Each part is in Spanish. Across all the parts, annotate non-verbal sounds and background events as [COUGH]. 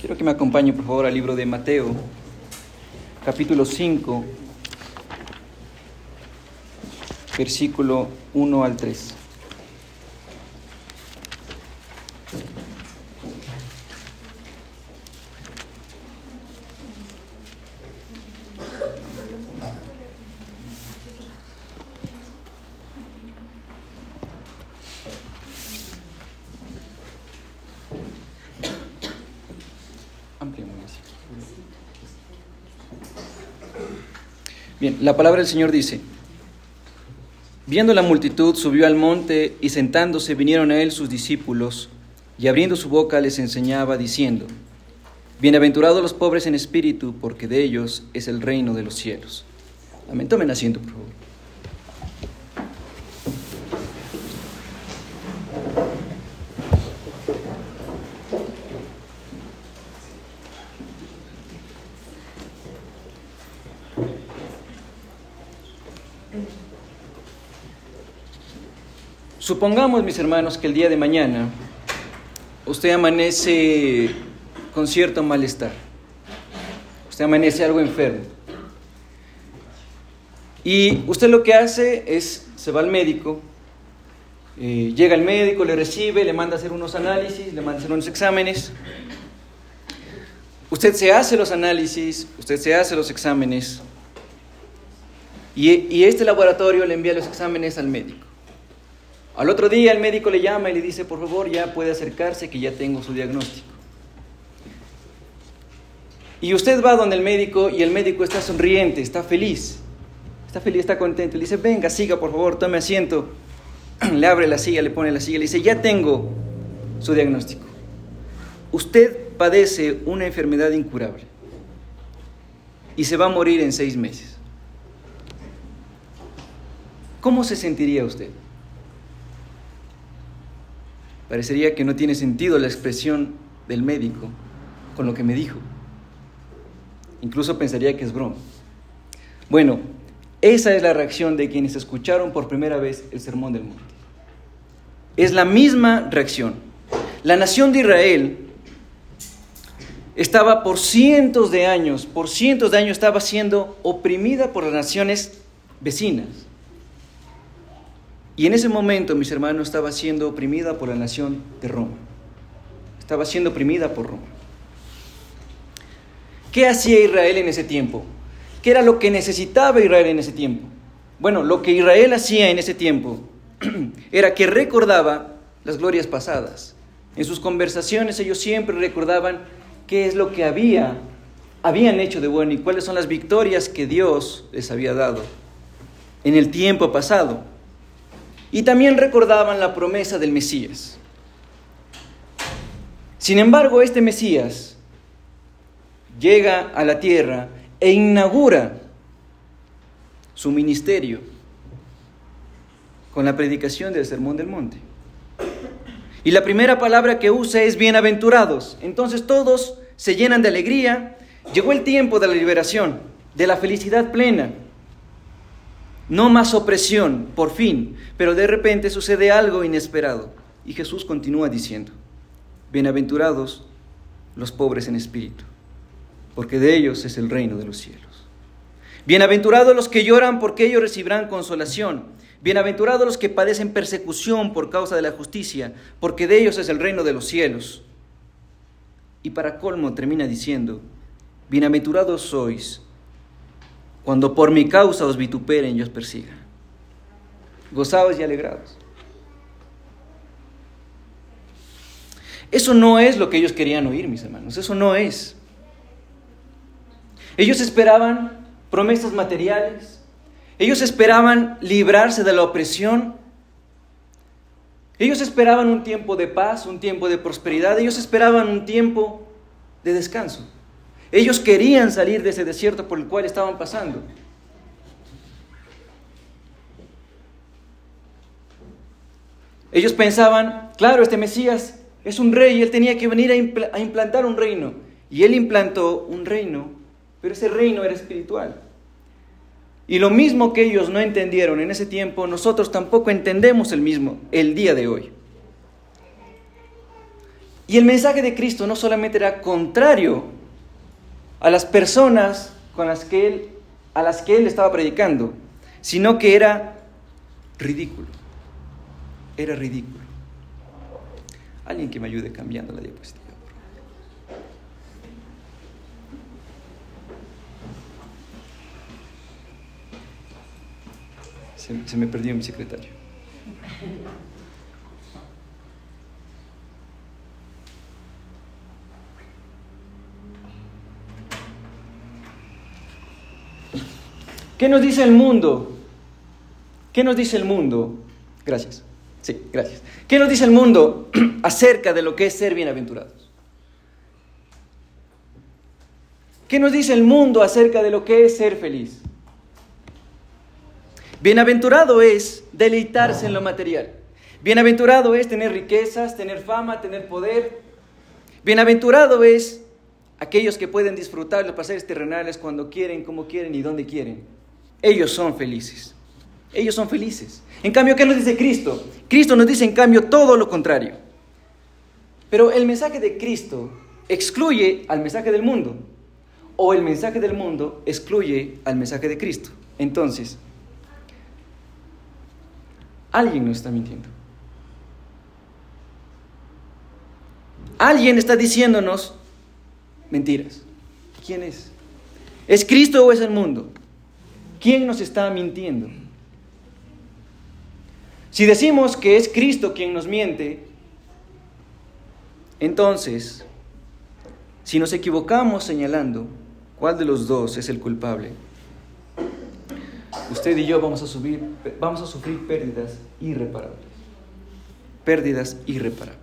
Quiero que me acompañe, por favor, al libro de Mateo, capítulo 5, versículo 1 al 3. Bien, la palabra del Señor dice, viendo la multitud, subió al monte y sentándose vinieron a él sus discípulos y abriendo su boca les enseñaba diciendo, Bienaventurados los pobres en espíritu, porque de ellos es el reino de los cielos. Amén. Tomen asiento, por favor. Supongamos, mis hermanos, que el día de mañana usted amanece con cierto malestar. Usted amanece algo enfermo. Y usted lo que hace es, se va al médico, eh, llega el médico, le recibe, le manda a hacer unos análisis, le manda a hacer unos exámenes. Usted se hace los análisis, usted se hace los exámenes y, y este laboratorio le envía los exámenes al médico. Al otro día el médico le llama y le dice, por favor, ya puede acercarse que ya tengo su diagnóstico. Y usted va donde el médico y el médico está sonriente, está feliz, está feliz, está contento. Le dice, venga, siga, por favor, tome asiento. [CLEARS THROAT] Le abre la silla, le pone la silla, le dice, ya tengo su diagnóstico. Usted padece una enfermedad incurable y se va a morir en seis meses. ¿Cómo se sentiría usted? Parecería que no tiene sentido la expresión del médico con lo que me dijo. Incluso pensaría que es broma. Bueno, esa es la reacción de quienes escucharon por primera vez el Sermón del Monte. Es la misma reacción. La nación de Israel estaba por cientos de años, por cientos de años estaba siendo oprimida por las naciones vecinas. Y en ese momento, mis hermanos, estaba siendo oprimida por la nación de Roma. Estaba siendo oprimida por Roma. ¿Qué hacía Israel en ese tiempo? ¿Qué era lo que necesitaba Israel en ese tiempo? Bueno, lo que Israel hacía en ese tiempo [CLEARS THROAT] era que recordaba las glorias pasadas. En sus conversaciones ellos siempre recordaban qué es lo que había, habían hecho de bueno y cuáles son las victorias que Dios les había dado en el tiempo pasado. Y también recordaban la promesa del Mesías. Sin embargo, este Mesías llega a la tierra e inaugura su ministerio con la predicación del Sermón del Monte. Y la primera palabra que usa es bienaventurados. Entonces todos se llenan de alegría. Llegó el tiempo de la liberación, de la felicidad plena. No más opresión, por fin. Pero de repente sucede algo inesperado. Y Jesús continúa diciendo, bienaventurados los pobres en espíritu, porque de ellos es el reino de los cielos. Bienaventurados los que lloran, porque ellos recibirán consolación. Bienaventurados los que padecen persecución por causa de la justicia, porque de ellos es el reino de los cielos. Y para colmo termina diciendo, bienaventurados sois cuando por mi causa os vituperen y os persigan. Gozados y alegrados. Eso no es lo que ellos querían oír, mis hermanos, eso no es. Ellos esperaban promesas materiales, ellos esperaban librarse de la opresión, ellos esperaban un tiempo de paz, un tiempo de prosperidad, ellos esperaban un tiempo de descanso. Ellos querían salir de ese desierto por el cual estaban pasando. Ellos pensaban, claro, este Mesías es un rey él tenía que venir a, implantar un reino. Y él implantó un reino, pero ese reino era espiritual. Y lo mismo que ellos no entendieron en ese tiempo, nosotros tampoco entendemos el mismo el día de hoy. Y el mensaje de Cristo no solamente era contrario a las personas con las que él, a las que él estaba predicando, sino que era ridículo. Era ridículo. Alguien que me ayude cambiando la diapositiva. Se, se me perdió mi secretario. ¿Qué nos dice el mundo? ¿Qué nos dice el mundo? Gracias. Sí, gracias. ¿Qué nos dice el mundo [CLEARS THROAT] acerca de lo que es ser bienaventurados? ¿Qué nos dice el mundo acerca de lo que es ser feliz? Bienaventurado es deleitarse en lo material. Bienaventurado es tener riquezas, tener fama, tener poder. Bienaventurado es aquellos que pueden disfrutar los placeres terrenales cuando quieren, como quieren y donde quieren. Ellos son felices. Ellos son felices. En cambio, ¿qué nos dice Cristo? Cristo nos dice en cambio todo lo contrario. Pero el mensaje de Cristo excluye al mensaje del mundo. O el mensaje del mundo excluye al mensaje de Cristo. Entonces, alguien nos está mintiendo. Alguien está diciéndonos mentiras. ¿Quién es? ¿Es Cristo o es el mundo? ¿Quién nos está mintiendo? Si decimos que es Cristo quien nos miente, entonces, si nos equivocamos señalando cuál de los dos es el culpable, usted y yo vamos a, vamos a sufrir pérdidas irreparables. Pérdidas irreparables.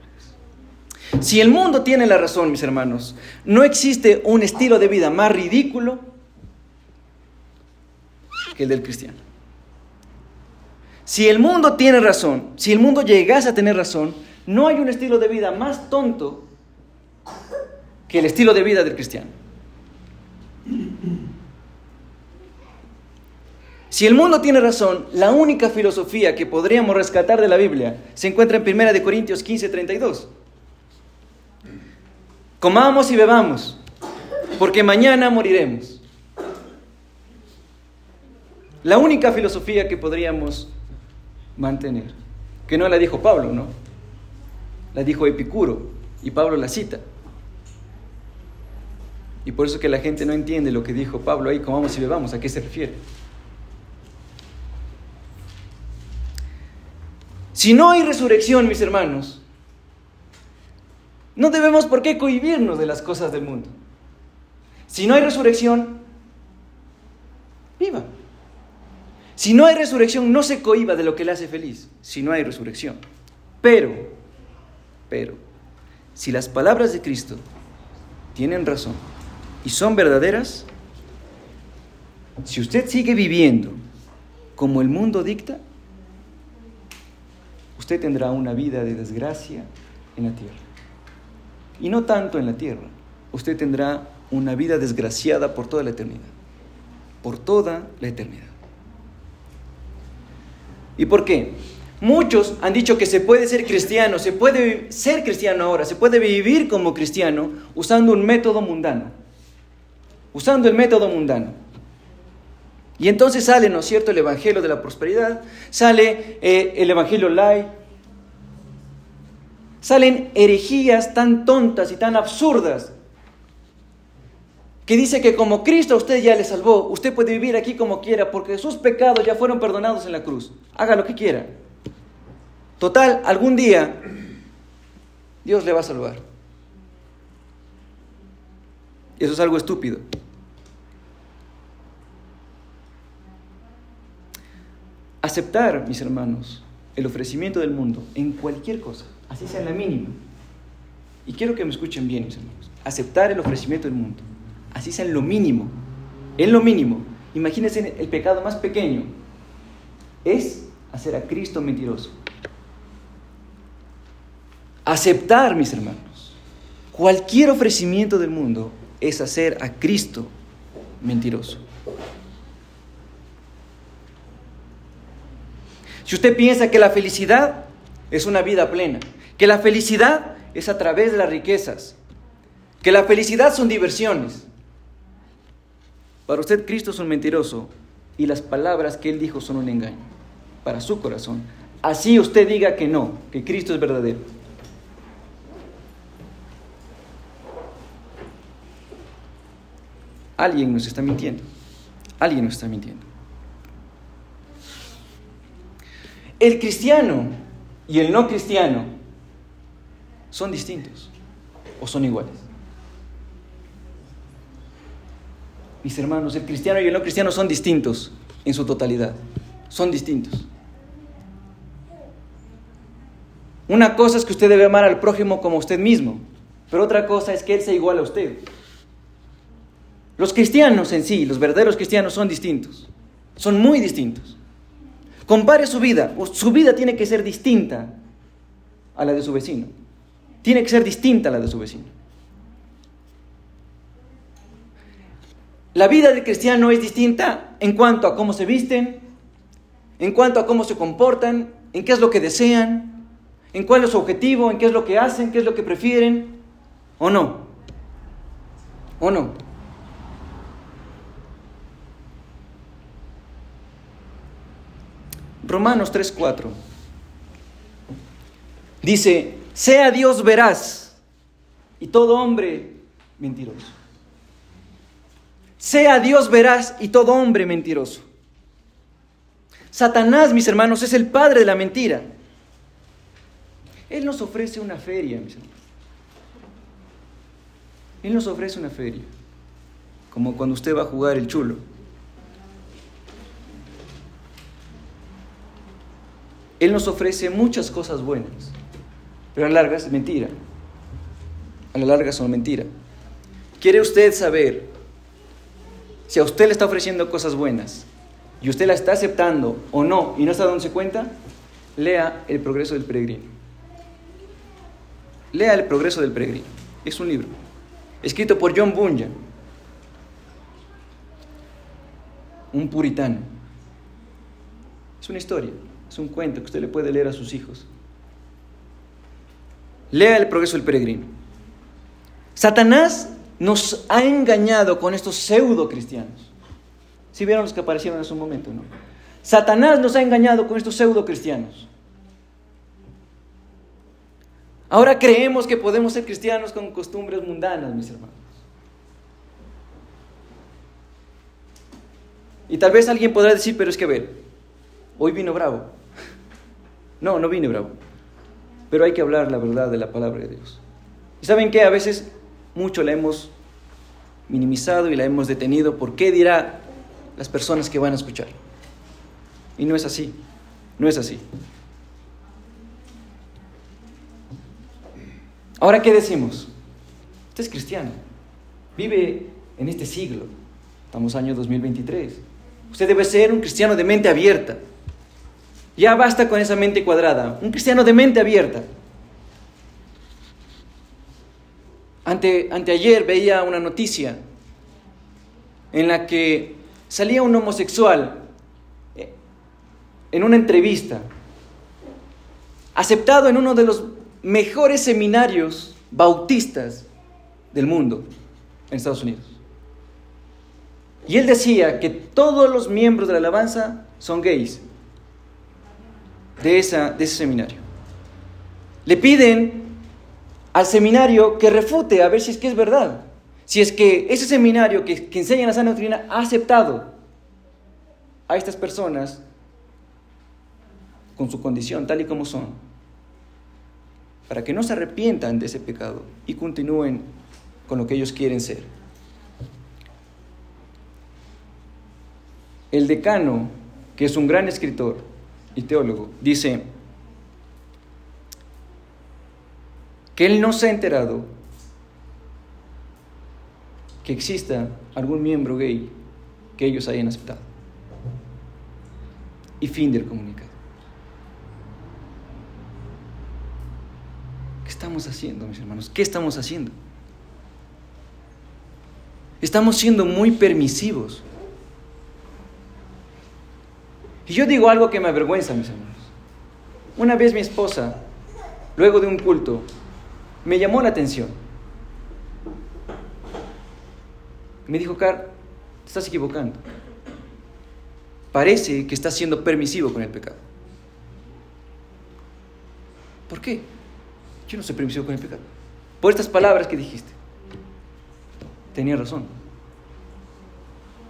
Si el mundo tiene la razón, mis hermanos, no existe un estilo de vida más ridículo que el del cristiano. Si el mundo tiene razón, si el mundo llegase a tener razón, no hay un estilo de vida más tonto que el estilo de vida del cristiano. Si el mundo tiene razón, la única filosofía que podríamos rescatar de la Biblia se encuentra en 1 Corintios 15, 32. Comamos y bebamos, porque mañana moriremos. La única filosofía que podríamos mantener, que no la dijo Pablo, ¿no? La dijo Epicuro y Pablo la cita. Y por eso que la gente no entiende lo que dijo Pablo ahí, comamos y bebamos, ¿a qué se refiere? Si no hay resurrección, mis hermanos, no debemos por qué cohibirnos de las cosas del mundo. Si no hay resurrección, viva. Si no hay resurrección, no se cohiba de lo que le hace feliz, si no hay resurrección. Pero, pero, si las palabras de Cristo tienen razón y son verdaderas, si usted sigue viviendo como el mundo dicta, usted tendrá una vida de desgracia en la tierra. Y no tanto en la tierra, usted tendrá una vida desgraciada por toda la eternidad. Por toda la eternidad. ¿Y por qué? Muchos han dicho que se puede ser cristiano, se puede ser cristiano ahora, se puede vivir como cristiano usando un método mundano, usando el método mundano. Y entonces sale, ¿no es cierto?, el Evangelio de la Prosperidad, sale eh, el Evangelio light, salen herejías tan tontas y tan absurdas que dice que como Cristo usted ya le salvó, usted puede vivir aquí como quiera porque sus pecados ya fueron perdonados en la cruz. Haga lo que quiera. Total, algún día Dios le va a salvar. Y eso es algo estúpido. Aceptar, mis hermanos, el ofrecimiento del mundo en cualquier cosa, así sea la mínima. Y quiero que me escuchen bien, mis hermanos. Aceptar el ofrecimiento del mundo así sea en lo mínimo, en lo mínimo. Imagínense el pecado más pequeño, es hacer a Cristo mentiroso. Aceptar, mis hermanos, cualquier ofrecimiento del mundo es hacer a Cristo mentiroso. Si usted piensa que la felicidad es una vida plena, que la felicidad es a través de las riquezas, que la felicidad son diversiones. Para usted Cristo es un mentiroso y las palabras que él dijo son un engaño para su corazón. Así usted diga que no, que Cristo es verdadero. Alguien nos está mintiendo. Alguien nos está mintiendo. El cristiano y el no cristiano son distintos o son iguales. Mis hermanos, el cristiano y el no cristiano son distintos en su totalidad. Son distintos. Una cosa es que usted debe amar al prójimo como usted mismo, pero otra cosa es que él sea igual a usted. Los cristianos en sí, los verdaderos cristianos son distintos, son muy distintos. Compare su vida, su vida tiene que ser distinta a la de su vecino. Tiene que ser distinta a la de su vecino. La vida del cristiano es distinta en cuanto a cómo se visten, en cuanto a cómo se comportan, en qué es lo que desean, en cuál es su objetivo, en qué es lo que hacen, qué es lo que prefieren, o no. ¿O no? Romanos 3:4 dice, sea Dios veraz y todo hombre mentiroso. Sea Dios veraz y todo hombre mentiroso. Satanás, mis hermanos, es el padre de la mentira. Él nos ofrece una feria, mis hermanos. Él nos ofrece una feria, como cuando usted va a jugar el chulo. Él nos ofrece muchas cosas buenas, pero a la larga es mentira. A la larga son mentira. ¿Quiere usted saber si a usted le está ofreciendo cosas buenas y usted la está aceptando o no y no está dándose cuenta? Lea El progreso del peregrino. Lea El progreso del peregrino. Es un libro escrito por John Bunyan, un puritano. Es una historia. Es un cuento que usted le puede leer a sus hijos. Lea el progreso del peregrino. Satanás nos ha engañado con estos pseudo cristianos. Si vieron los que aparecieron en su momento, ¿no? Satanás nos ha engañado con estos pseudo cristianos. Ahora creemos que podemos ser cristianos con costumbres mundanas, mis hermanos. Y tal vez alguien podrá decir, pero es que a ver, hoy vino bravo. [LAUGHS] No, no vine bravo. Pero hay que hablar la verdad de la palabra de Dios. ¿Y saben qué? A veces mucho la hemos minimizado y la hemos detenido. ¿Por qué dirá las personas que van a escuchar? Y no es así. No es así. Ahora, ¿qué decimos? Usted es cristiano. Vive en este siglo. Estamos año 2023. Usted debe ser un cristiano de mente abierta. Ya basta con esa mente cuadrada. Un cristiano de mente abierta. Ante, anteayer veía una noticia en la que salía un homosexual eh, en una entrevista, aceptado en uno de los mejores seminarios bautistas del mundo, en Estados Unidos. Y él decía que todos los miembros de la alabanza son gays de, esa, de ese seminario. Le piden al seminario que refute a ver si es que es verdad. Si es que ese seminario que, que enseña la sana doctrina ha aceptado a estas personas con su condición tal y como son, para que no se arrepientan de ese pecado y continúen con lo que ellos quieren ser. El decano, que es un gran escritor, y teólogo, dice que él no se ha enterado que exista algún miembro gay que ellos hayan aceptado. Y fin del comunicado. ¿Qué estamos haciendo, mis hermanos? ¿Qué estamos haciendo? Estamos siendo muy permisivos y yo digo algo que me avergüenza, mis hermanos. Una vez mi esposa, luego de un culto, me llamó la atención. Me dijo, Car, te estás equivocando. Parece que estás siendo permisivo con el pecado. ¿Por qué? Yo no soy permisivo con el pecado. Por estas palabras que dijiste. Tenía razón.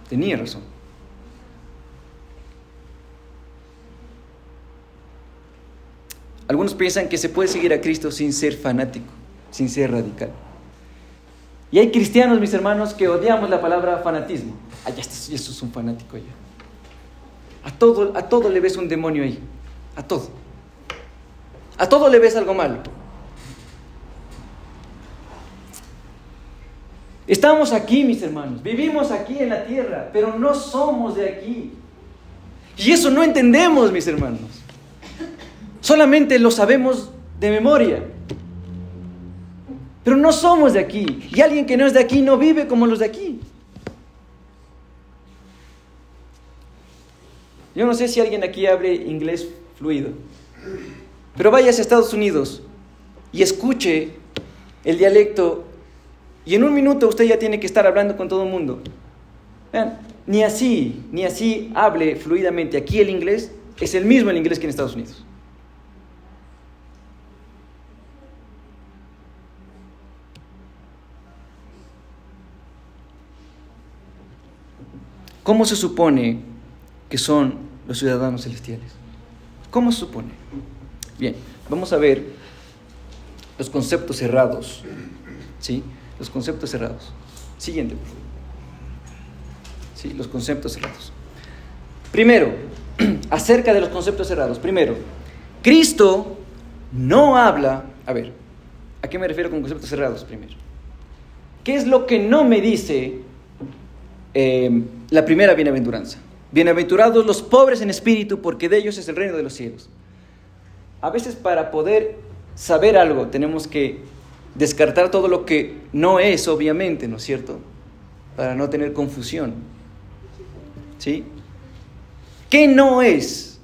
Tenía razón. Algunos piensan que se puede seguir a Cristo sin ser fanático, sin ser radical. Y hay cristianos, mis hermanos, que odiamos la palabra fanatismo. Ah, ya, esto, es un fanático ya. A todo, a todo le ves un demonio ahí. A todo. A todo le ves algo malo. Estamos aquí, mis hermanos, vivimos aquí en la tierra, pero no somos de aquí. Y eso no entendemos, mis hermanos. Solamente lo sabemos de memoria. Pero no somos de aquí. Y alguien que no es de aquí no vive como los de aquí. Yo no sé si alguien aquí hable inglés fluido. Pero vayas a Estados Unidos y escuche el dialecto y en un minuto usted ya tiene que estar hablando con todo el mundo. Ni así, ni así hable fluidamente. Aquí el inglés es el mismo el inglés que en Estados Unidos. ¿Cómo se supone que son los ciudadanos celestiales? ¿Cómo se supone? Bien, vamos a ver los conceptos cerrados. ¿Sí? Los conceptos cerrados. Siguiente, por favor. Sí, los conceptos cerrados. Primero, [CLEARS THROAT] acerca de los conceptos cerrados. Primero, Cristo no habla, a ver, ¿a qué me refiero con conceptos cerrados primero? ¿Qué es lo que no me dice eh, la primera bienaventuranza? Bienaventurados los pobres en espíritu, porque de ellos es el reino de los cielos. A veces para poder saber algo tenemos que descartar todo lo que no es, obviamente, ¿no es cierto? Para no tener confusión. ¿Sí? ¿Qué no es?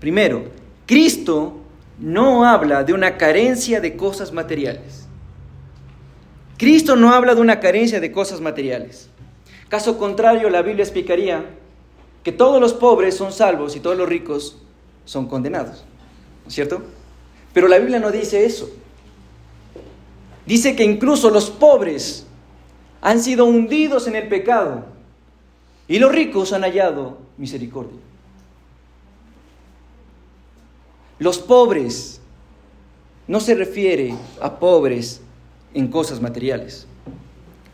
Primero, Cristo no habla de una carencia de cosas materiales. Cristo no habla de una carencia de cosas materiales. Caso contrario, la Biblia explicaría que todos los pobres son salvos y todos los ricos son condenados. ¿No es cierto? Pero la Biblia no dice eso. Dice que incluso los pobres han sido hundidos en el pecado y los ricos han hallado misericordia. Los pobres no se refiere a pobres en cosas materiales.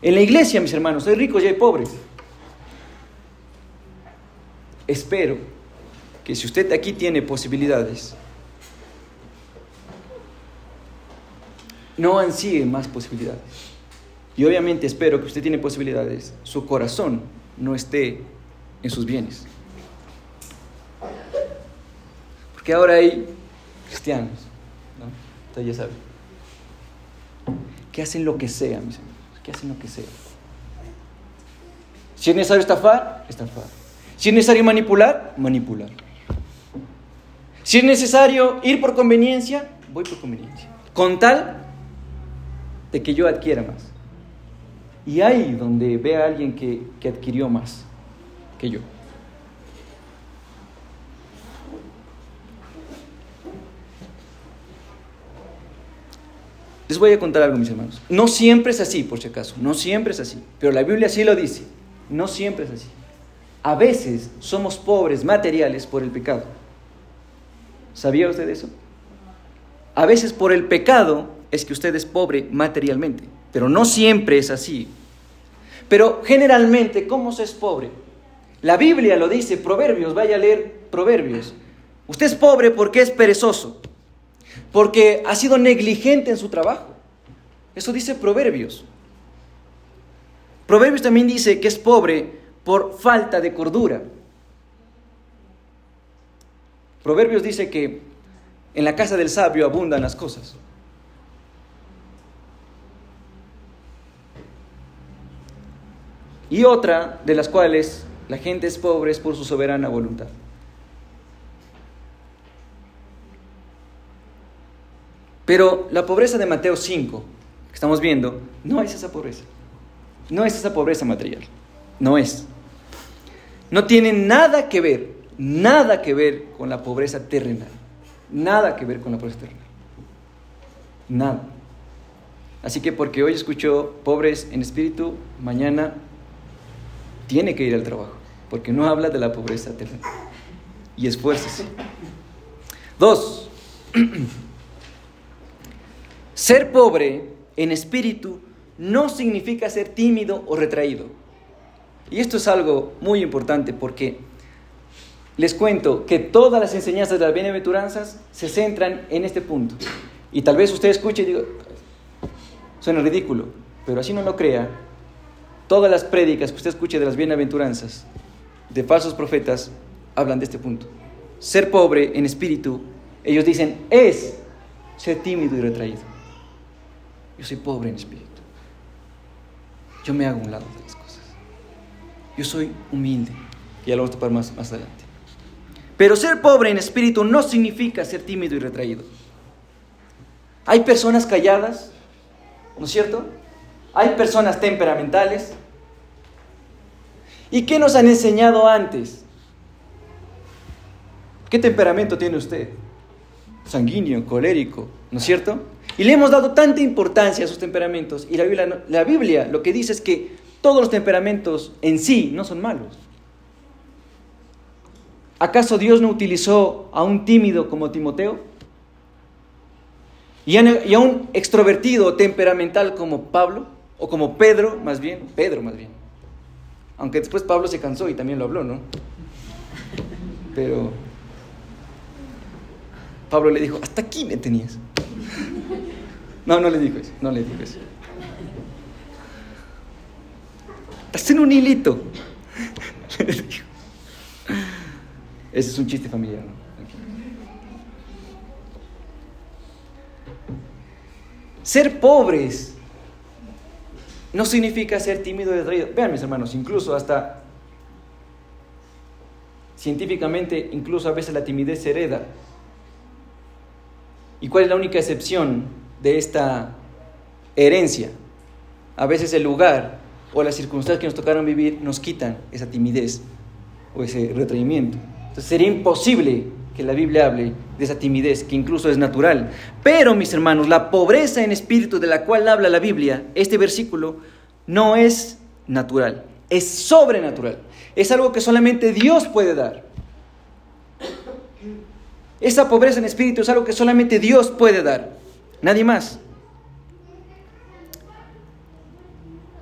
En la iglesia, mis hermanos, hay ricos y hay pobres. Espero que si usted aquí tiene posibilidades, no ansíe más posibilidades. Y obviamente espero que usted tiene posibilidades, su corazón no esté en sus bienes. Porque ahora hay cristianos, ¿no? Usted ya sabe, que hacen lo que sea, mis amigos, que hacen lo que sea. Si es necesario estafar, estafar. Si es necesario manipular, manipular. Si es necesario ir por conveniencia, voy por conveniencia. Con tal de que yo adquiera más. Y hay donde ve a alguien que, que adquirió más que yo. Les voy a contar algo, mis hermanos. No siempre es así, por si acaso. No siempre es así. Pero la Biblia sí lo dice. No siempre es así. A veces somos pobres materiales por el pecado. ¿Sabía usted eso? A veces por el pecado es que usted es pobre materialmente, pero no siempre es así. Pero generalmente, ¿cómo se es pobre? La Biblia lo dice, Proverbios, vaya a leer Proverbios. Usted es pobre porque es perezoso, porque ha sido negligente en su trabajo. Eso dice Proverbios. Proverbios también dice que es pobre por falta de cordura. Proverbios dice que en la casa del sabio abundan las cosas. y otra de las cuales la gente es pobre es por su soberana voluntad. Pero la pobreza de Mateo 5 que estamos viendo, no es esa pobreza. No es esa pobreza material. No es. No tiene nada que ver, nada que ver con la pobreza terrenal. Nada que ver con la pobreza terrenal. Nada. Así que porque hoy escucho pobres en espíritu, mañana tiene que ir al trabajo, porque no habla de la pobreza terrenal. Y esfuércese. Dos, [CLEARS THROAT] ser pobre en espíritu no significa ser tímido o retraído. Y esto es algo muy importante porque les cuento que todas las enseñanzas de las bienaventuranzas se centran en este punto. Y tal vez usted escuche y diga, suena ridículo, pero así no lo crea. Todas las prédicas que usted escuche de las bienaventuranzas, de falsos profetas, hablan de este punto. Ser pobre en espíritu, ellos dicen, es ser tímido y retraído. Yo soy pobre en espíritu. Yo me hago un lado de las cosas. Yo soy humilde. Y ya lo vamos a topar más, más adelante. Pero ser pobre en espíritu no significa ser tímido y retraído. Hay personas calladas, ¿no es cierto? Hay personas temperamentales. ¿Y qué nos han enseñado antes? ¿Qué temperamento tiene usted? Sanguíneo, colérico, ¿no es cierto? Y le hemos dado tanta importancia a sus temperamentos. Y la Biblia, la Biblia lo que dice es que todos los temperamentos en sí no son malos. ¿Acaso Dios no utilizó a un tímido como Timoteo? ¿Y a, un extrovertido temperamental como Pablo? ¿O como Pedro, más bien? Pedro, más bien. Aunque después Pablo se cansó y también lo habló, ¿no? Pero Pablo le dijo, hasta aquí me tenías. No, no le dijo eso, no le dijo eso. Estás en un hilito. [LAUGHS] Ese es un chiste familiar, ¿no? Ser pobres no significa ser tímido y retraído. Vean, mis hermanos, incluso hasta científicamente, incluso a veces la timidez se hereda. ¿Y cuál es la única excepción de esta herencia? A veces el lugar o las circunstancias que nos tocaron vivir nos quitan esa timidez o ese retraimiento. Entonces sería imposible que la Biblia hable de esa timidez que incluso es natural. Pero, mis hermanos, la pobreza en espíritu de la cual habla la Biblia, este versículo, no es natural, es sobrenatural. Es algo que solamente Dios puede dar. Esa pobreza en espíritu es algo que solamente Dios puede dar, nadie más.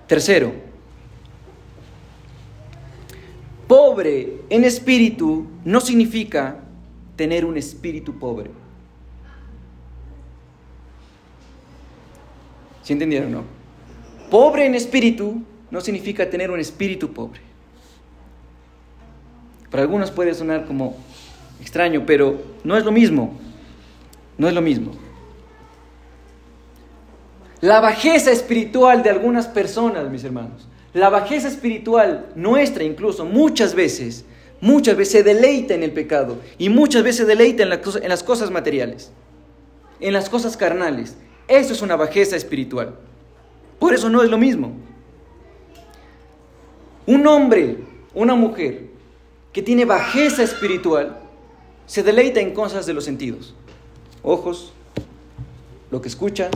Tercero, pobre en espíritu no significa tener un espíritu pobre. ¿Sí entendieron, no? Pobre en espíritu no significa tener un espíritu pobre. Para algunos puede sonar como extraño, pero no es lo mismo. No es lo mismo. La bajeza espiritual de algunas personas, mis hermanos, la bajeza espiritual nuestra incluso muchas veces, muchas veces se deleita en el pecado y muchas veces se deleita en, las cosas materiales, en las cosas carnales. Eso es una bajeza espiritual. Por eso no es lo mismo. Un hombre, una mujer que tiene bajeza espiritual, se deleita en cosas de los sentidos. Ojos, lo que escucha,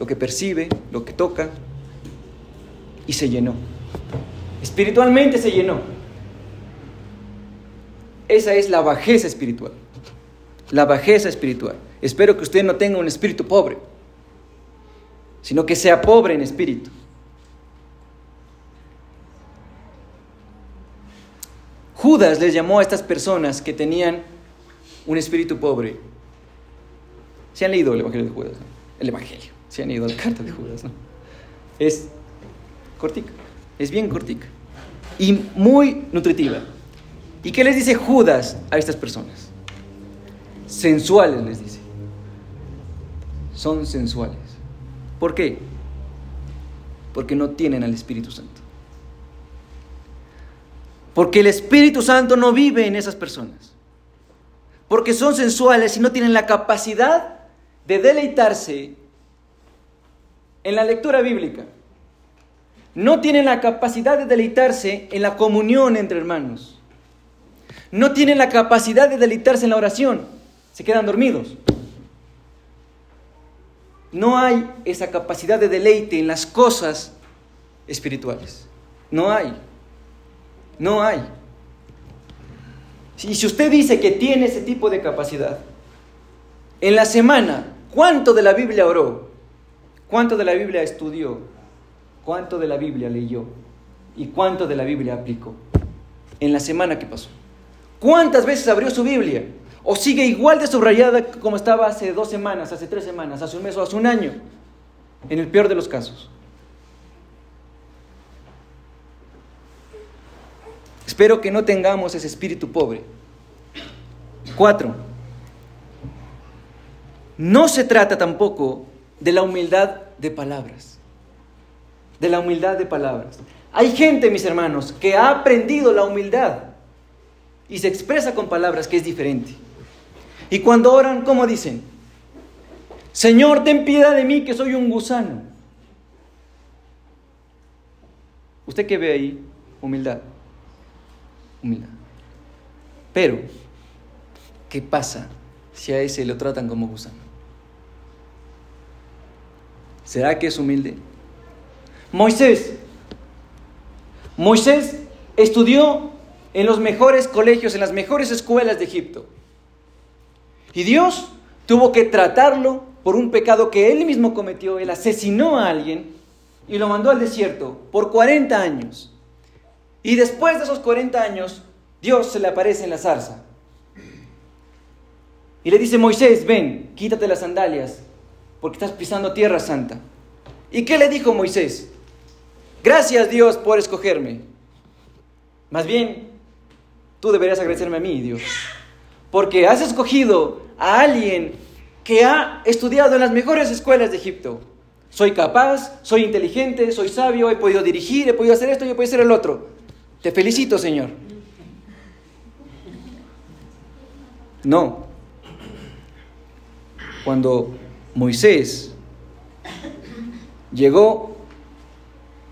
lo que percibe, lo que toca, y se llenó. Espiritualmente se llenó. Esa es la bajeza espiritual. La bajeza espiritual. Espero que usted no tenga un espíritu pobre, sino que sea pobre en espíritu. Judas les llamó a estas personas que tenían un espíritu pobre. Se han leído el Evangelio de Judas, el Evangelio, se han leído la carta de Judas, ¿no? Es cortica, es bien cortica y muy nutritiva. ¿Y qué les dice Judas a estas personas? Sensuales les dice. Son sensuales. ¿Por qué? Porque no tienen al Espíritu Santo. Porque el Espíritu Santo no vive en esas personas. Porque son sensuales y no tienen la capacidad de deleitarse en la lectura bíblica. No tienen la capacidad de deleitarse en la comunión entre hermanos. No tienen la capacidad de deleitarse en la oración. Se quedan dormidos. No hay esa capacidad de deleite en las cosas espirituales. No hay. No hay. Y si usted dice que tiene ese tipo de capacidad, en la semana, ¿cuánto de la Biblia oró? ¿Cuánto de la Biblia estudió? ¿Cuánto de la Biblia leyó? ¿Y cuánto de la Biblia aplicó? En la semana que pasó. ¿Cuántas veces abrió su Biblia? ¿O sigue igual de subrayada como estaba hace dos semanas, hace tres semanas, hace un mes o hace un año? En el peor de los casos. Espero que no tengamos ese espíritu pobre. Cuatro. No se trata tampoco de la humildad de palabras. De la humildad de palabras. Hay gente, mis hermanos, que ha aprendido la humildad y se expresa con palabras que es diferente. Y cuando oran, ¿cómo dicen? Señor, ten piedad de mí que soy un gusano. ¿Usted qué ve ahí? Humildad. Humildad. Pero, ¿qué pasa si a ese lo tratan como gusano? ¿Será que es humilde? Moisés. Moisés estudió en los mejores colegios, en las mejores escuelas de Egipto. Y Dios tuvo que tratarlo por un pecado que él mismo cometió. Él asesinó a alguien y lo mandó al desierto por 40 años. Y después de esos 40 años, Dios se le aparece en la zarza. Y le dice, Moisés, ven, quítate las sandalias, porque estás pisando tierra santa. ¿Y qué le dijo Moisés? Gracias Dios por escogerme. Más bien, tú deberías agradecerme a mí, Dios. Porque has escogido a alguien que ha estudiado en las mejores escuelas de Egipto. Soy capaz, soy inteligente, soy sabio, he podido dirigir, he podido hacer esto y he podido hacer el otro. Te felicito, Señor. No. Cuando Moisés llegó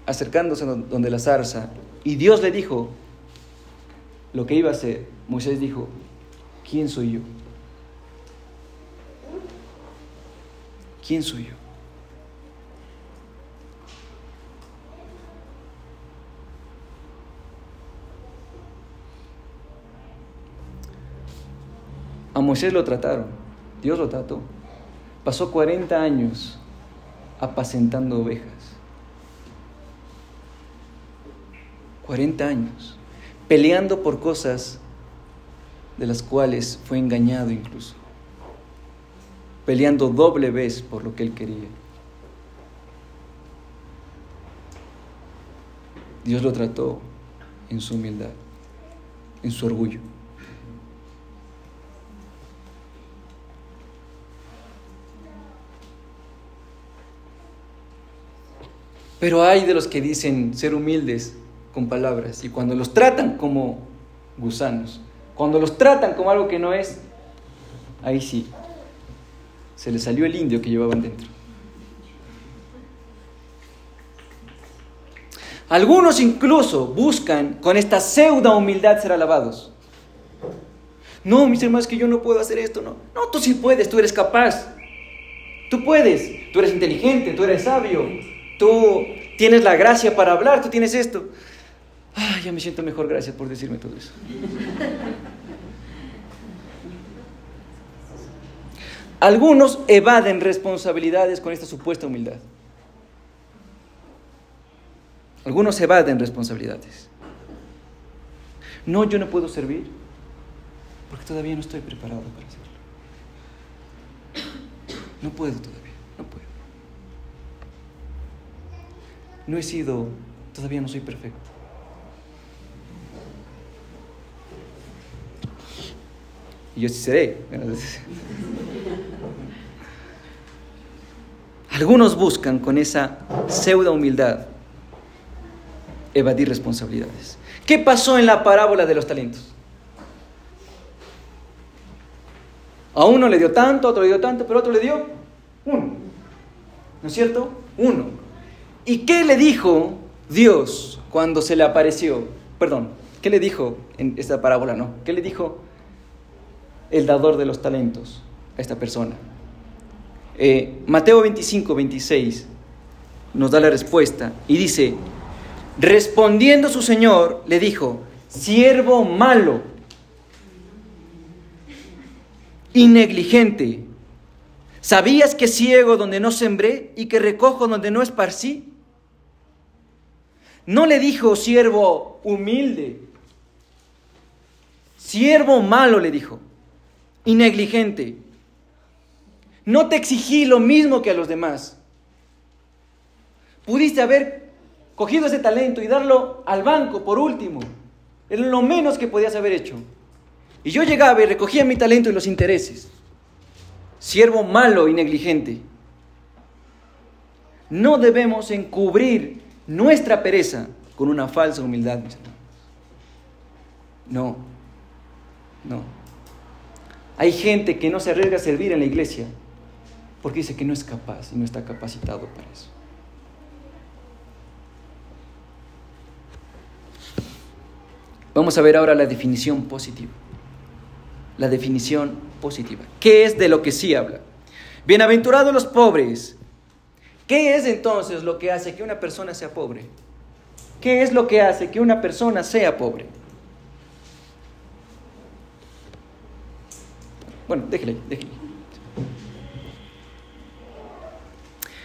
acercándose donde la zarza y Dios le dijo lo que iba a hacer, Moisés dijo, ¿quién soy yo? ¿Quién soy yo? A Moisés lo trataron, Dios lo trató. Pasó 40 años apacentando ovejas. 40 años, peleando por cosas de las cuales fue engañado incluso, peleando doble vez por lo que él quería. Dios lo trató en su humildad, en su orgullo. Pero hay de los que dicen ser humildes con palabras y cuando los tratan como gusanos, cuando los tratan como algo que no es, ahí sí, se les salió el indio que llevaban dentro. Algunos incluso buscan con esta pseudo humildad ser alabados. No, mis hermanos, que yo no puedo hacer esto, no. No, tú sí puedes, tú eres capaz. Tú puedes, tú eres inteligente, tú eres sabio, tú tienes la gracia para hablar, tú tienes esto. Ay, ya me siento mejor, gracias por decirme todo eso. Algunos evaden responsabilidades con esta supuesta humildad. Algunos evaden responsabilidades. No, yo no puedo servir porque todavía no estoy preparado para hacerlo. No puedo todavía, no puedo. No he sido, todavía no soy perfecto. Y yo sí seré. [LAUGHS] Algunos buscan con esa pseudo humildad evadir responsabilidades. ¿Qué pasó en la parábola de los talentos? A uno le dio tanto, a otro le dio tanto, pero a otro le dio uno. ¿No es cierto? Uno. ¿Y qué le dijo Dios cuando se le apareció? Perdón, ¿qué le dijo en esta parábola? No, ¿qué le dijo el dador de los talentos a esta persona? Eh, Mateo 25, 26 nos da la respuesta y dice, respondiendo su señor, le dijo, siervo malo y negligente, ¿sabías que ciego donde no sembré y que recojo donde no esparcí? No le dijo siervo humilde, siervo malo le dijo, y negligente. No te exigí lo mismo que a los demás. Pudiste haber cogido ese talento y darlo al banco por último. Es lo menos que podías haber hecho. Y yo llegaba y recogía mi talento y los intereses. Siervo malo y negligente. No debemos encubrir nuestra pereza con una falsa humildad, mis hermanos. No, no. Hay gente que no se arriesga a servir en la iglesia porque dice que no es capaz y no está capacitado para eso. Vamos a ver ahora la definición positiva. La definición positiva. ¿Qué es de lo que sí habla? Bienaventurados los pobres. ¿Qué es entonces lo que hace que una persona sea pobre? ¿Qué es lo que hace que una persona sea pobre? Bueno, déjele, déjele.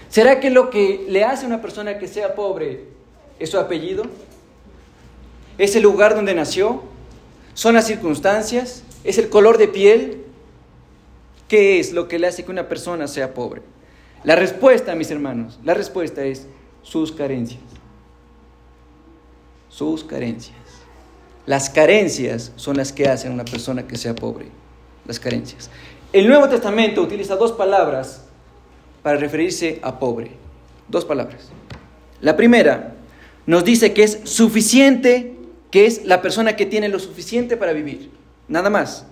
¿Será que lo que le hace a una persona que sea pobre es su apellido? ¿Es el lugar donde nació? ¿Son las circunstancias? ¿Es el color de piel? ¿Qué es lo que le hace que una persona sea pobre? La respuesta, mis hermanos, la respuesta es sus carencias. Sus carencias. Las carencias son las que hacen a una persona que sea pobre. Las carencias. El Nuevo Testamento utiliza dos palabras para referirse a pobre. Dos palabras. La primera nos dice que es suficiente, que es la persona que tiene lo suficiente para vivir. Nada más.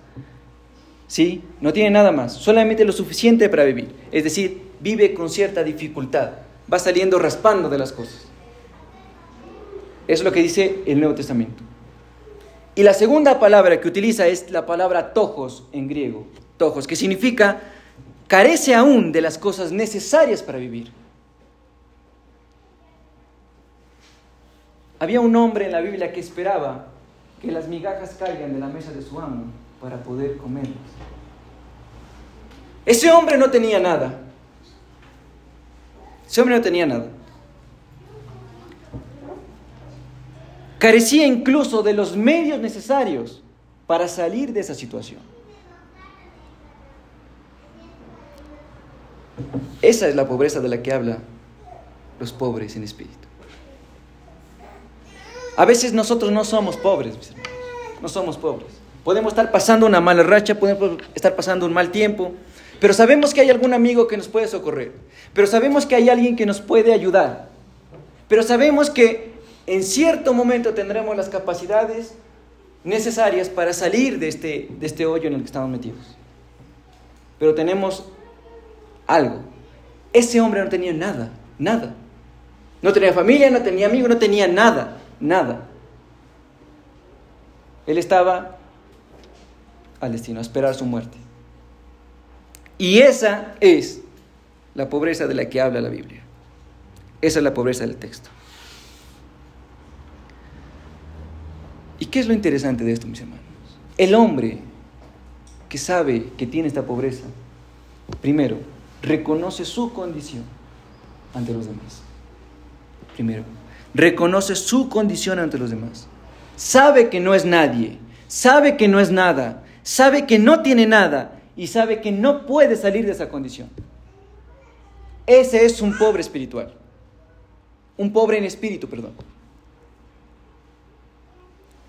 ¿Sí? No tiene nada más. Solamente lo suficiente para vivir. Es decir, vive con cierta dificultad. Va saliendo raspando de las cosas. Es lo que dice el Nuevo Testamento. Y la segunda palabra que utiliza es la palabra tojos en griego. Tojos, que significa carece aún de las cosas necesarias para vivir. Había un hombre en la Biblia que esperaba que las migajas caigan de la mesa de su amo para poder comerlas. Ese hombre no tenía nada. Ese hombre no tenía nada. Carecía incluso de los medios necesarios para salir de esa situación. Esa es la pobreza de la que habla los pobres en espíritu. A veces nosotros no somos pobres, mis hermanos. No somos pobres. Podemos estar pasando una mala racha, podemos estar pasando un mal tiempo, pero sabemos que hay algún amigo que nos puede socorrer. Pero sabemos que hay alguien que nos puede ayudar. Pero sabemos que en cierto momento tendremos las capacidades necesarias para salir de este, de este hoyo en el que estamos metidos. Pero tenemos algo. Ese hombre no tenía nada, nada. No tenía familia, no tenía amigos, no tenía nada, nada. Él estaba al destino, a esperar su muerte. Y esa es la pobreza de la que habla la Biblia. Esa es la pobreza del texto. ¿Y qué es lo interesante de esto, mis hermanos? El hombre que sabe que tiene esta pobreza, primero, reconoce su condición ante los demás. Primero, reconoce su condición ante los demás. Sabe que no es nadie, sabe que no es nada, sabe que no tiene nada y sabe que no puede salir de esa condición. Ese es un pobre espiritual. Un pobre en espíritu, perdón.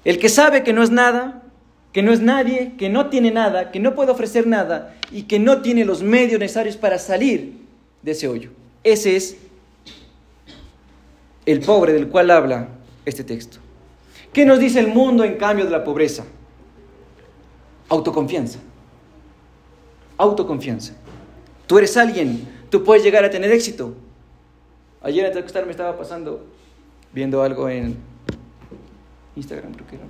El que sabe que no es nada, que no es nadie, que no tiene nada, que no puede ofrecer nada y que no tiene los medios necesarios para salir de ese hoyo. Ese es el pobre del cual habla este texto. ¿Qué nos dice el mundo en cambio de la pobreza? Autoconfianza. Autoconfianza. Tú eres alguien, tú puedes llegar a tener éxito. Ayer antes de acostarme estaba pasando, viendo algo en Instagram, creo que era.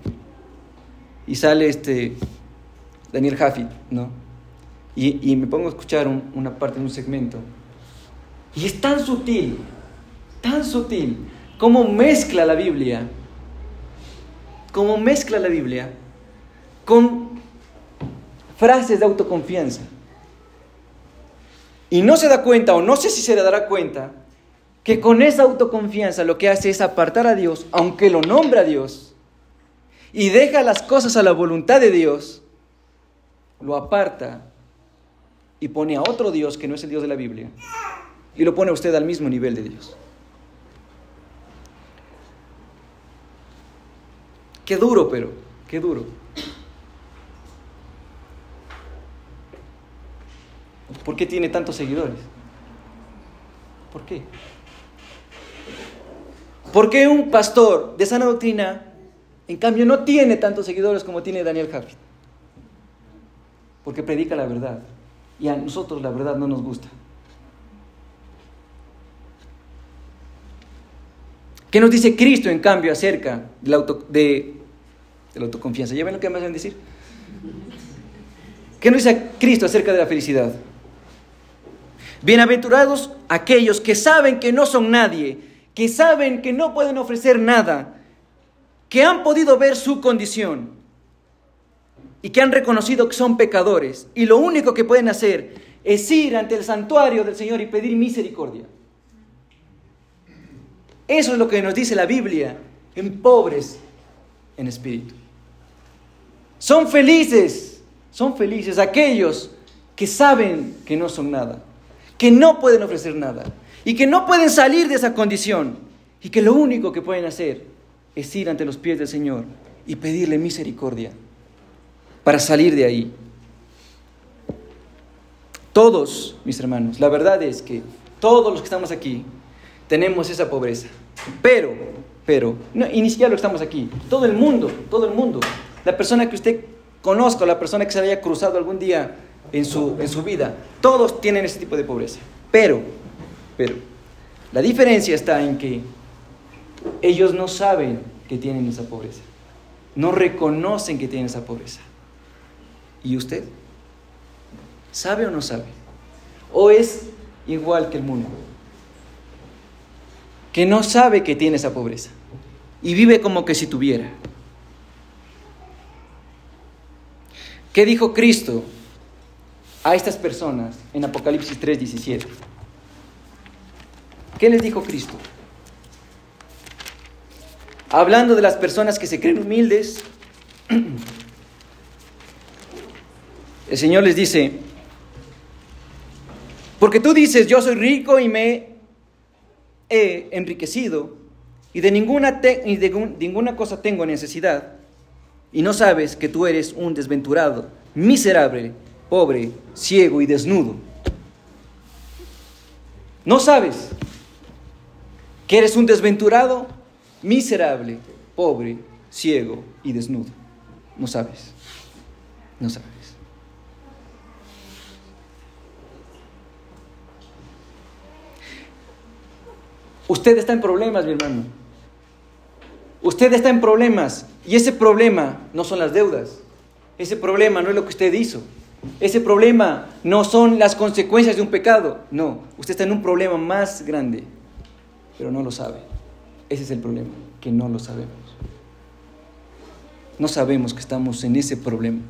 Y sale este Daniel Jaffit, ¿no? Y, y me pongo a escuchar una parte de un segmento. Y es tan sutil, tan sutil, como mezcla la Biblia, como mezcla la Biblia con frases de autoconfianza. Y no se da cuenta, o no sé si se le dará cuenta, que con esa autoconfianza lo que hace es apartar a Dios, aunque lo nombra a Dios, y deja las cosas a la voluntad de Dios, lo aparta y pone a otro Dios que no es el Dios de la Biblia, y lo pone a usted al mismo nivel de Dios. Qué duro, pero, qué duro. ¿Por qué tiene tantos seguidores? ¿Por qué? ¿Por qué un pastor de sana doctrina, en cambio, no tiene tantos seguidores como tiene Daniel Javid? Porque predica la verdad. Y a nosotros la verdad no nos gusta. ¿Qué nos dice Cristo, en cambio, acerca de la, de, la autoconfianza? ¿Ya ven lo que me hacen decir? ¿Qué nos dice Cristo acerca de la felicidad? Bienaventurados aquellos que saben que no son nadie, que saben que no pueden ofrecer nada, que han podido ver su condición y que han reconocido que son pecadores y lo único que pueden hacer es ir ante el santuario del Señor y pedir misericordia. Eso es lo que nos dice la Biblia en pobres en espíritu. Son felices, son felices aquellos que saben que no son nada que no pueden ofrecer nada y que no pueden salir de esa condición y que lo único que pueden hacer es ir ante los pies del Señor y pedirle misericordia para salir de ahí. Todos, mis hermanos, la verdad es que todos los que estamos aquí tenemos esa pobreza. Pero, pero, no, y ni siquiera lo estamos aquí. Todo el mundo, todo el mundo. La persona que usted conozca, la persona que se haya cruzado algún día en su, en su vida. Todos tienen ese tipo de pobreza. Pero, pero, la diferencia está en que ellos no saben que tienen esa pobreza. No reconocen que tienen esa pobreza. ¿Y usted? ¿Sabe o no sabe? ¿O es igual que el mundo? Que no sabe que tiene esa pobreza y vive como que si tuviera. ¿Qué dijo Cristo a estas personas en Apocalipsis 3:17. ¿Qué les dijo Cristo? Hablando de las personas que se creen humildes, [CLEARS THROAT] el Señor les dice, porque tú dices, yo soy rico y me he enriquecido y de ninguna, y de ninguna cosa tengo necesidad, y no sabes que tú eres un desventurado, miserable, pobre, ciego y desnudo. ¿No sabes que eres un desventurado, miserable, pobre, ciego y desnudo? No sabes. No sabes. Usted está en problemas, mi hermano. Usted está en problemas. Y ese problema no son las deudas. Ese problema no es lo que usted hizo. Ese problema no son las consecuencias de un pecado, no, usted está en un problema más grande, pero no lo sabe. Ese es el problema, que no lo sabemos. No sabemos que estamos en ese problema,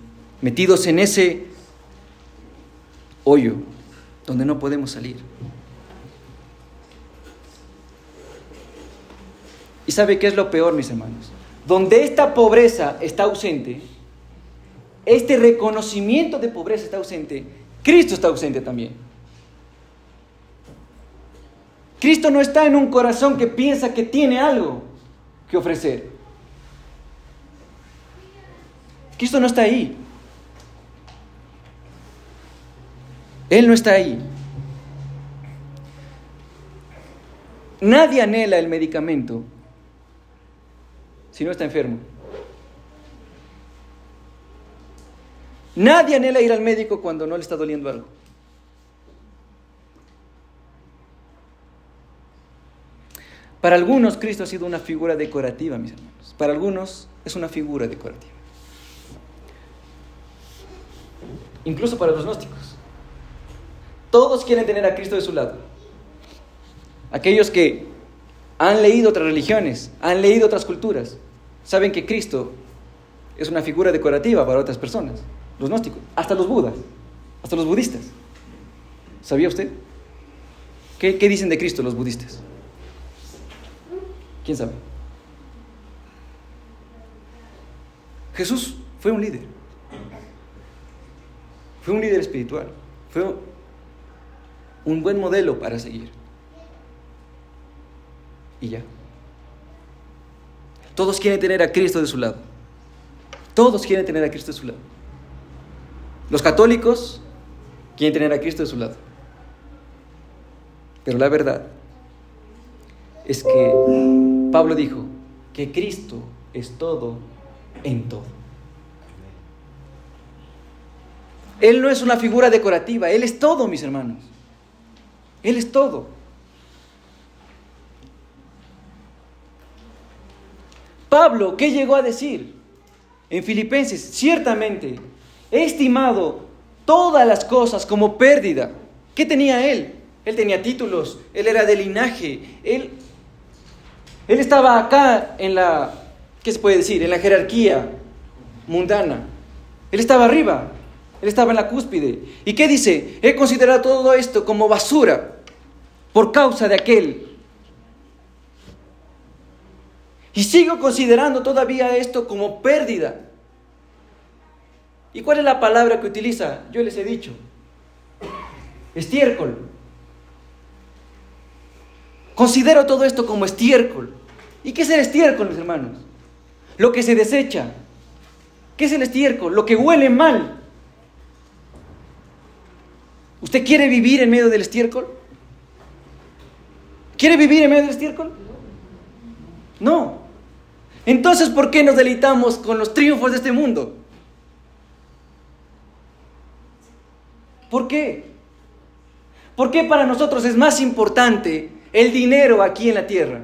metidos en ese hoyo donde no podemos salir. ¿Y sabe qué es lo peor, mis hermanos? Donde esta pobreza está ausente, este reconocimiento de pobreza está ausente, Cristo está ausente también. Cristo no está en un corazón que piensa que tiene algo que ofrecer. Cristo no está ahí. Él no está ahí. Nadie anhela el medicamento si no está enfermo. Nadie anhela ir al médico cuando no le está doliendo algo. Para algunos Cristo ha sido una figura decorativa, mis hermanos. Para algunos es una figura decorativa. Incluso para los gnósticos. Todos quieren tener a Cristo de su lado. Aquellos que han leído otras religiones, han leído otras culturas, saben que Cristo es una figura decorativa para otras personas, gnósticos, hasta los budas, hasta los budistas. ¿Sabía usted? ¿Qué, qué dicen de Cristo los budistas? ¿Quién sabe? Jesús fue un líder. Fue un líder espiritual. Fue un buen modelo para seguir. Y ya. Todos quieren tener a Cristo de su lado. Todos quieren tener a Cristo de su lado. Los católicos quieren tener a Cristo de su lado. Pero la verdad es que Pablo dijo que Cristo es todo en todo. Él no es una figura decorativa, Él es todo, mis hermanos. Él es todo. Pablo, ¿qué llegó a decir en Filipenses? Ciertamente, he estimado todas las cosas como pérdida. ¿Qué tenía él? Él tenía títulos, él era de linaje, él, él estaba acá en la, ¿qué se puede decir? En la jerarquía mundana. Él estaba arriba, él estaba en la cúspide. ¿Y qué dice? He considerado todo esto como basura por causa de aquel. Y sigo considerando todavía esto como pérdida. ¿Y cuál es la palabra que utiliza? Yo les he dicho. Estiércol. Considero todo esto como estiércol. ¿Y qué es el estiércol, mis hermanos? Lo que se desecha. ¿Qué es el estiércol? Lo que huele mal. ¿Usted quiere vivir en medio del estiércol? ¿Quiere vivir en medio del estiércol? No. Entonces, ¿por qué nos deleitamos con los triunfos de este mundo? ¿Por qué? ¿Por qué para nosotros es más importante el dinero aquí en la tierra.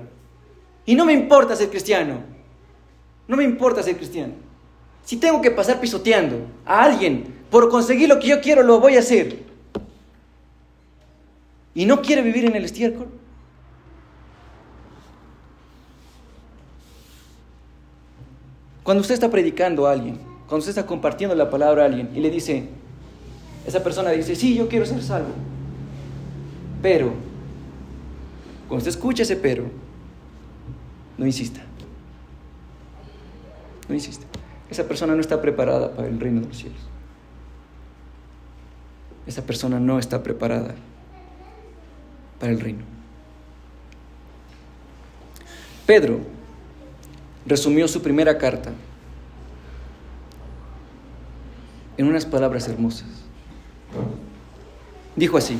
Y no me importa ser cristiano. No me importa ser cristiano. Si tengo que pasar pisoteando a alguien por conseguir lo que yo quiero, lo voy a hacer. ¿Y no quiere vivir en el estiércol? Cuando usted está predicando a alguien, cuando usted está compartiendo la palabra a alguien y le dice, esa persona dice, sí, yo quiero ser salvo, pero cuando usted escucha ese pero, no insista. No insista. Esa persona no está preparada para el reino de los cielos. Esa persona no está preparada para el reino. Pedro resumió su primera carta en unas palabras hermosas. Dijo así,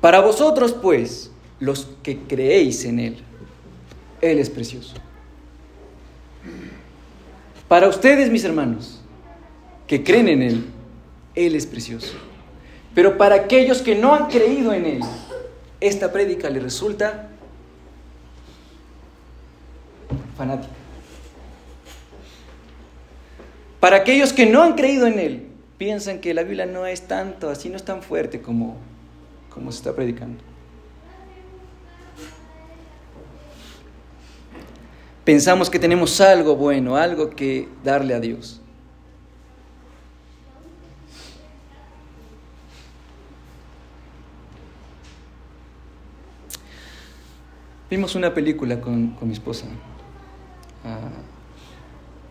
para vosotros pues, los que creéis en Él. Él es precioso. Para ustedes, mis hermanos, que creen en Él, Él es precioso. Pero para aquellos que no han creído en Él, esta prédica les resulta fanática. Para aquellos que no han creído en Él, piensan que la Biblia no es tanto, así no es tan fuerte como, como se está predicando. pensamos que tenemos algo bueno, algo que darle a Dios. Vimos una película con, mi esposa. Ah,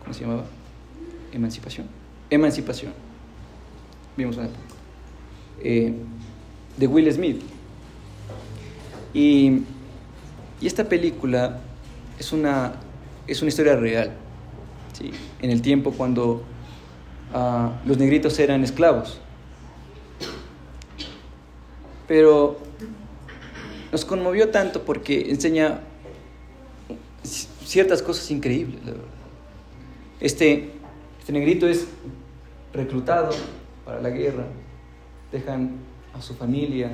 ¿Cómo se llamaba? Emancipación. Emancipación. Vimos una película. Eh, de Will Smith. Y, y esta película es una es una historia real. En el tiempo cuando ah, los negritos eran esclavos. Pero nos conmovió tanto porque enseña ciertas cosas increíbles, Este, este negrito es reclutado para la guerra, dejan a su familia,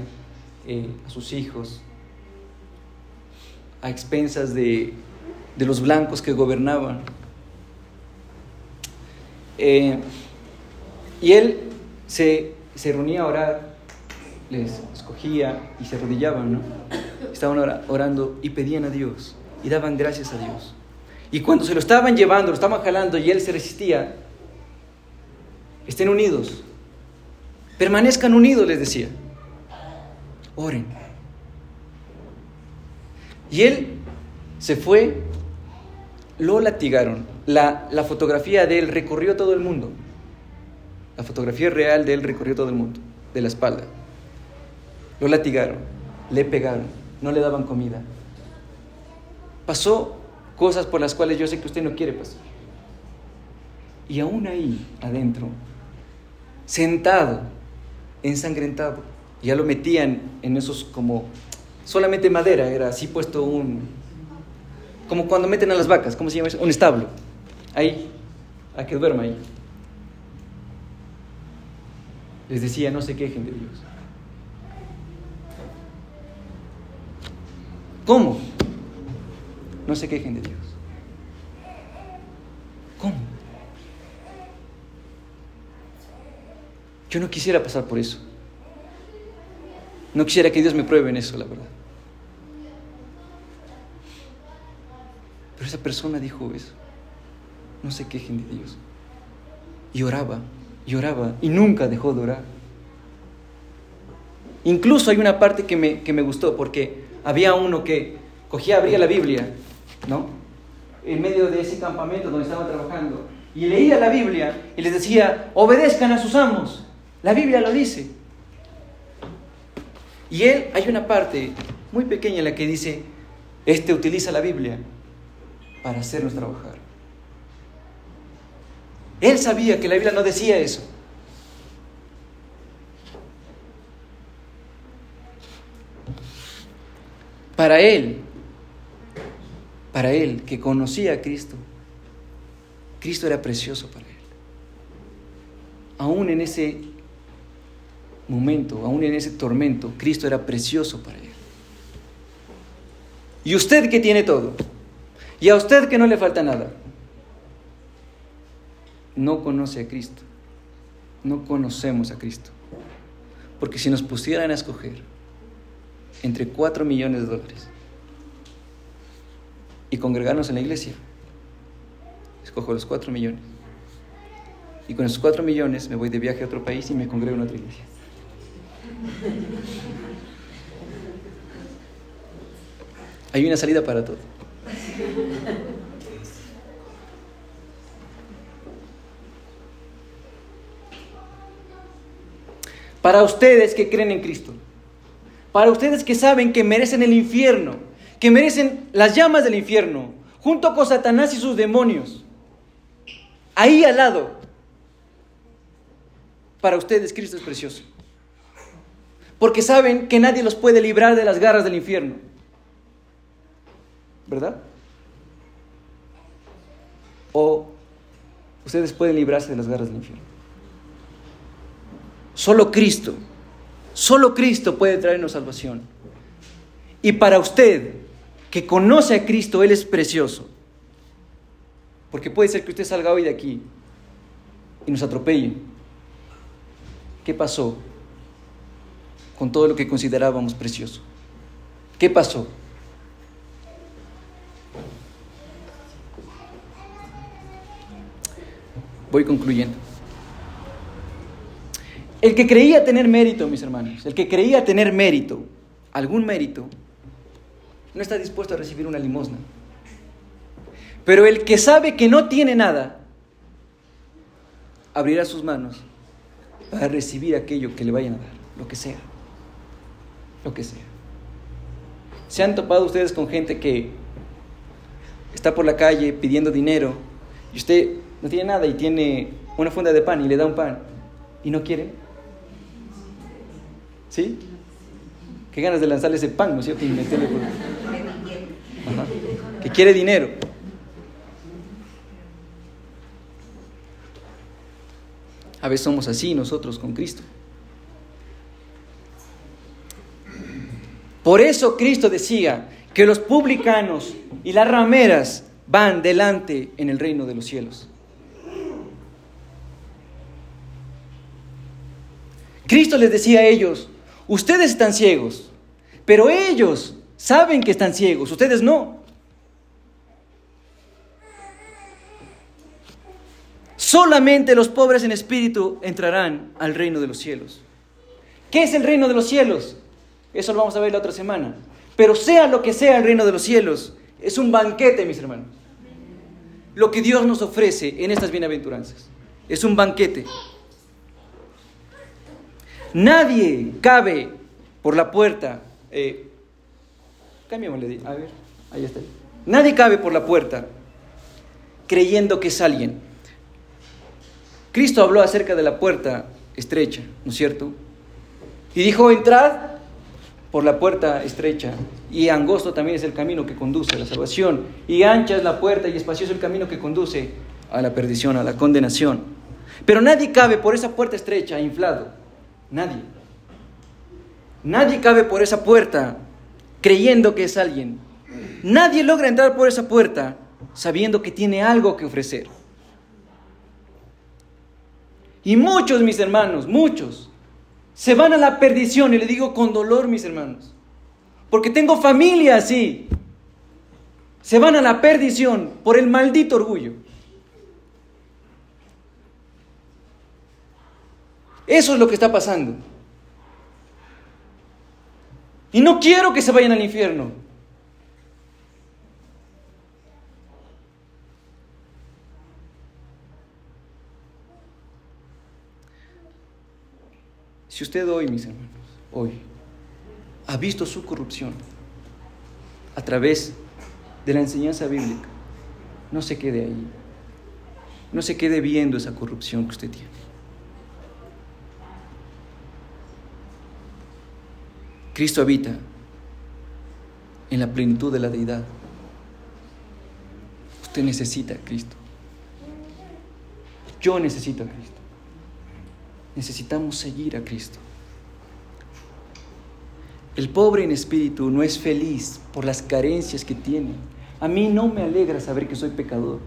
eh, a sus hijos, a expensas de, de los blancos que gobernaban. Eh, y él se, se, reunía a orar, les escogía y se arrodillaban, ¿no? Estaban orando y pedían a Dios y daban gracias a Dios. Y cuando se lo estaban llevando, lo estaban jalando y él se resistía, estén unidos, permanezcan unidos, les decía. Oren. Y él se fue, lo latigaron. La, la fotografía de él recorrió todo el mundo. La fotografía real de él recorrió todo el mundo, de la espalda. Lo latigaron, le pegaron, no le daban comida. Pasó cosas por las cuales yo sé que usted no quiere pasar. Y aún ahí, adentro, sentado, ensangrentado, ya lo metían en esos como, solamente madera, era así puesto un, como cuando meten a las vacas, ¿cómo se llama eso? Un establo. Ahí, a que duerma ahí. Les decía, no se quejen de Dios. ¿Cómo? No se quejen de Dios. ¿Cómo? Yo no quisiera pasar por eso. No quisiera que Dios me pruebe en eso, la verdad. Pero esa persona dijo eso. No se quejen de Dios. Y oraba, y oraba, y nunca dejó de orar. Incluso hay una parte que me, que me gustó, porque había uno que cogía, abría la Biblia, ¿no? En medio de ese campamento donde estaban trabajando, y leía la Biblia y les decía, obedezcan a sus amos. La Biblia lo dice. Y él, hay una parte muy pequeña en la que dice, este utiliza la Biblia para hacernos trabajar. Él sabía que la Biblia no decía eso. Para él, para él que conocía a Cristo, Cristo era precioso para él. Aún en ese momento, aún en ese tormento, Cristo era precioso para él. Y usted que tiene todo, y a usted que no le falta nada, no conoce a Cristo. No conocemos a Cristo. Porque si nos pusieran a escoger entre 4 millones de dólares y congregarnos en la iglesia, escojo los 4 millones. Y con esos 4 millones me voy de viaje a otro país y me congrego en otra iglesia. Hay una salida para todo. Para ustedes que creen en Cristo, para ustedes que saben que merecen el infierno, que merecen las llamas del infierno, junto con Satanás y sus demonios, ahí al lado, para ustedes Cristo es precioso. Porque saben que nadie los puede librar de las garras del infierno. ¿Verdad? o ustedes pueden librarse de las garras del infierno. Solo Cristo, solo Cristo puede traernos salvación. Y para usted, que conoce a Cristo, Él es precioso. Porque puede ser que usted salga hoy de aquí y nos atropelle. ¿Qué pasó con todo lo que considerábamos precioso? ¿Qué pasó? Voy concluyendo. El que creía tener mérito, mis hermanos, el que creía tener mérito, algún mérito, no está dispuesto a recibir una limosna. Pero el que sabe que no tiene nada, abrirá sus manos para recibir aquello que le vayan a dar, lo que sea, lo que sea. ¿Se han topado ustedes con gente que está por la calle pidiendo dinero y usted no tiene nada y tiene una funda de pan y le da un pan y no quiere. ¿Sí? Qué ganas de lanzarle ese pan, ¿no es cierto? Que quiere dinero. A veces somos así nosotros con Cristo. Por eso Cristo decía que los publicanos y las rameras van delante en el reino de los cielos. Cristo les decía a ellos, ustedes están ciegos, pero ellos saben que están ciegos, ustedes no. Solamente los pobres en espíritu entrarán al reino de los cielos. ¿Qué es el reino de los cielos? Eso lo vamos a ver la otra semana. Pero sea lo que sea el reino de los cielos, es un banquete, mis hermanos. Lo que Dios nos ofrece en estas bienaventuranzas es un banquete. Nadie cabe por la puerta. Eh, a ver, ahí está. Nadie cabe por la puerta creyendo que es alguien. Cristo habló acerca de la puerta estrecha, ¿no es cierto? Y dijo, entrad por la puerta estrecha, y angosto también es el camino que conduce a la salvación, y ancha es la puerta y espacioso el camino que conduce a la perdición, a la condenación. Pero nadie cabe por esa puerta estrecha, inflado. Nadie. Nadie cabe por esa puerta creyendo que es alguien. Nadie logra entrar por esa puerta sabiendo que tiene algo que ofrecer. Y muchos, mis hermanos, muchos, se van a la perdición, y le digo con dolor, mis hermanos, porque tengo familia así. Se van a la perdición por el maldito orgullo. Eso es lo que está pasando. Y no quiero que se vayan al infierno. Si usted hoy, mis hermanos, hoy, ha visto su corrupción a través de la enseñanza bíblica, no se quede ahí. No se quede viendo esa corrupción que usted tiene. Cristo habita en la plenitud de la deidad. Usted necesita a Cristo. Yo necesito a Cristo. Necesitamos seguir a Cristo. El pobre en espíritu no es feliz por las carencias que tiene. A mí no me alegra saber que soy pecador.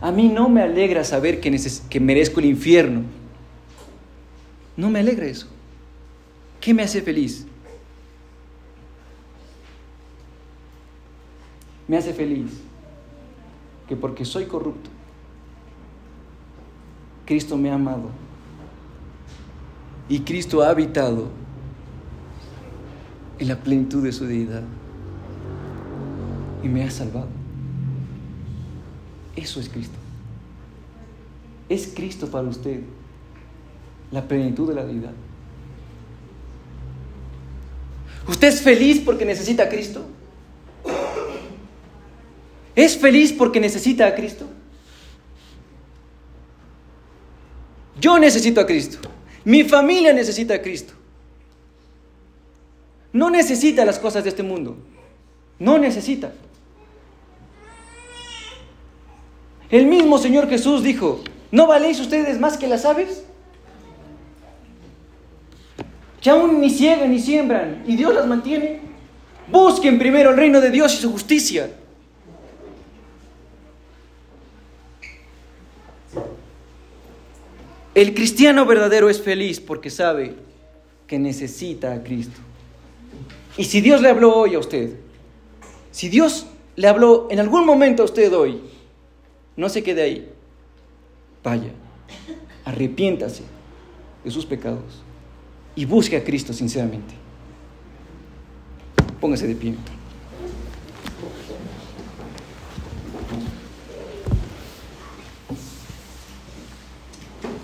A mí no me alegra saber que, que merezco el infierno. No me alegra eso. ¿Qué me hace feliz? Me hace feliz que porque soy corrupto, Cristo me ha amado y Cristo ha habitado en la plenitud de su deidad y me ha salvado. Eso es Cristo. Es Cristo para usted la plenitud de la deidad. ¿Usted es feliz porque necesita a Cristo? ¿Es feliz porque necesita a Cristo? Yo necesito a Cristo. Mi familia necesita a Cristo. No necesita las cosas de este mundo. No necesita. El mismo Señor Jesús dijo, ¿no valéis ustedes más que las aves? Que aún ni ciegan ni siembran y Dios las mantiene. Busquen primero el reino de Dios y su justicia El cristiano verdadero es feliz porque sabe que necesita a Cristo. Y si Dios le habló hoy a usted, si Dios le habló en algún momento a usted hoy, no se quede ahí. Vaya, arrepiéntase de sus pecados y busque a Cristo sinceramente. Póngase de pie.